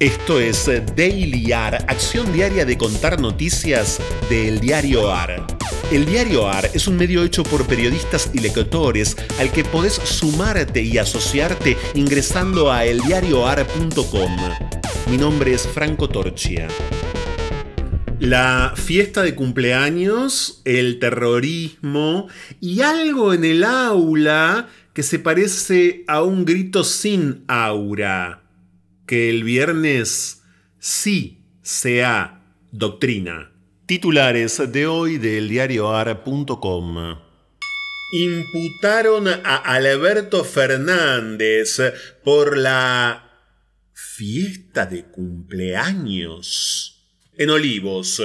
Esto es Daily AR, acción diaria de contar noticias del diario AR. El diario AR es un medio hecho por periodistas y lectores al que podés sumarte y asociarte ingresando a eldiarioar.com. Mi nombre es Franco Torchia. La fiesta de cumpleaños, el terrorismo y algo en el aula que se parece a un grito sin aura que el viernes sí sea doctrina. Titulares de hoy del diarioar.com. Imputaron a Alberto Fernández por la fiesta de cumpleaños en Olivos.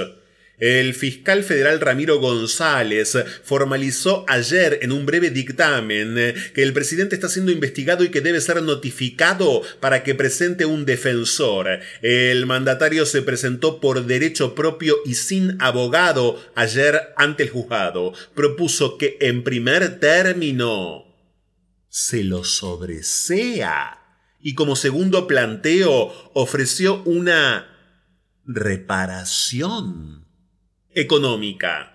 El fiscal federal Ramiro González formalizó ayer en un breve dictamen que el presidente está siendo investigado y que debe ser notificado para que presente un defensor. El mandatario se presentó por derecho propio y sin abogado ayer ante el juzgado. Propuso que en primer término se lo sobresea. Y como segundo planteo ofreció una reparación económica.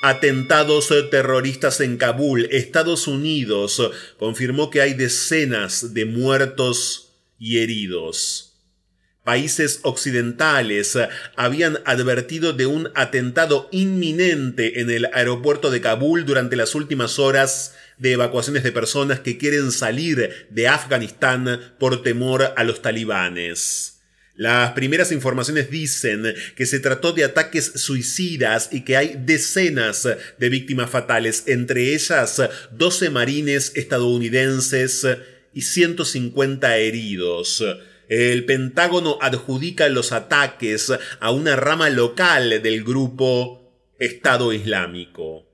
Atentados terroristas en Kabul, Estados Unidos confirmó que hay decenas de muertos y heridos. Países occidentales habían advertido de un atentado inminente en el aeropuerto de Kabul durante las últimas horas de evacuaciones de personas que quieren salir de Afganistán por temor a los talibanes. Las primeras informaciones dicen que se trató de ataques suicidas y que hay decenas de víctimas fatales, entre ellas 12 marines estadounidenses y 150 heridos. El Pentágono adjudica los ataques a una rama local del grupo Estado Islámico.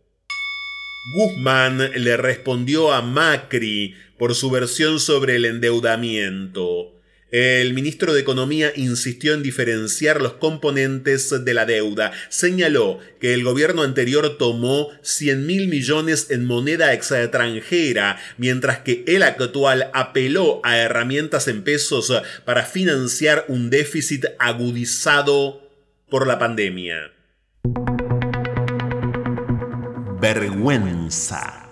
Guzmán le respondió a Macri por su versión sobre el endeudamiento. El ministro de Economía insistió en diferenciar los componentes de la deuda. Señaló que el gobierno anterior tomó 100 mil millones en moneda extranjera, mientras que el actual apeló a herramientas en pesos para financiar un déficit agudizado por la pandemia. Vergüenza.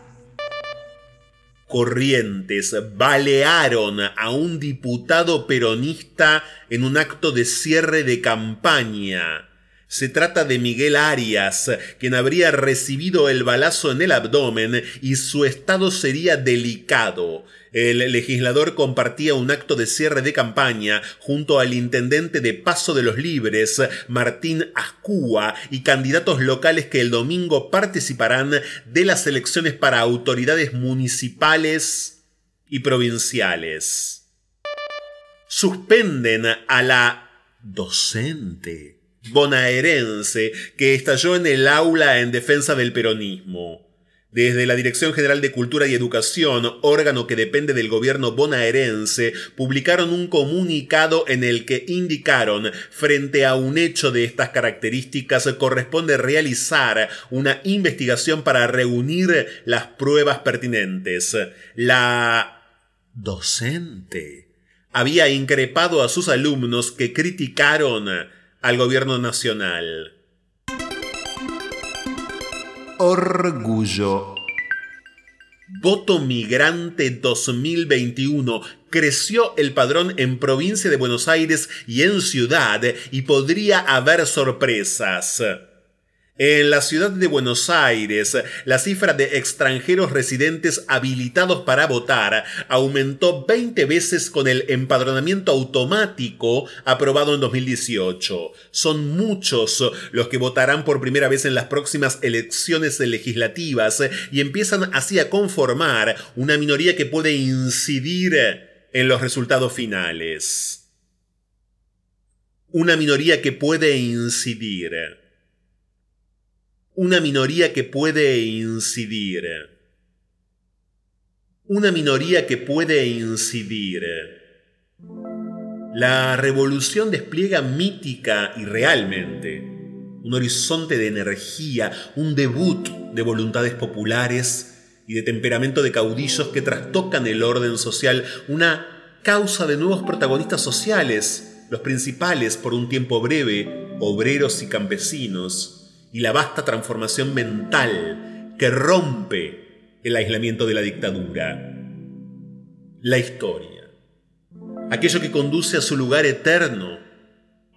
Corrientes balearon a un diputado peronista en un acto de cierre de campaña. Se trata de Miguel Arias, quien habría recibido el balazo en el abdomen y su estado sería delicado. El legislador compartía un acto de cierre de campaña junto al intendente de Paso de los Libres, Martín Ascúa, y candidatos locales que el domingo participarán de las elecciones para autoridades municipales y provinciales. Suspenden a la docente bonaerense que estalló en el aula en defensa del peronismo. Desde la Dirección General de Cultura y Educación, órgano que depende del gobierno bonaerense, publicaron un comunicado en el que indicaron, frente a un hecho de estas características, corresponde realizar una investigación para reunir las pruebas pertinentes. La docente había increpado a sus alumnos que criticaron al gobierno nacional. Orgullo. Voto Migrante 2021. Creció el padrón en provincia de Buenos Aires y en ciudad y podría haber sorpresas. En la ciudad de Buenos Aires, la cifra de extranjeros residentes habilitados para votar aumentó 20 veces con el empadronamiento automático aprobado en 2018. Son muchos los que votarán por primera vez en las próximas elecciones legislativas y empiezan así a conformar una minoría que puede incidir en los resultados finales. Una minoría que puede incidir una minoría que puede incidir. Una minoría que puede incidir. La revolución despliega mítica y realmente un horizonte de energía, un debut de voluntades populares y de temperamento de caudillos que trastocan el orden social, una causa de nuevos protagonistas sociales, los principales por un tiempo breve, obreros y campesinos, y la vasta transformación mental que rompe el aislamiento de la dictadura. La historia. Aquello que conduce a su lugar eterno,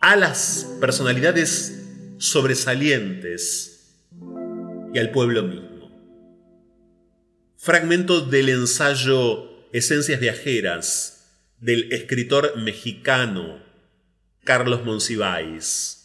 a las personalidades sobresalientes y al pueblo mismo. Fragmento del ensayo Esencias Viajeras del escritor mexicano Carlos Monsiváis.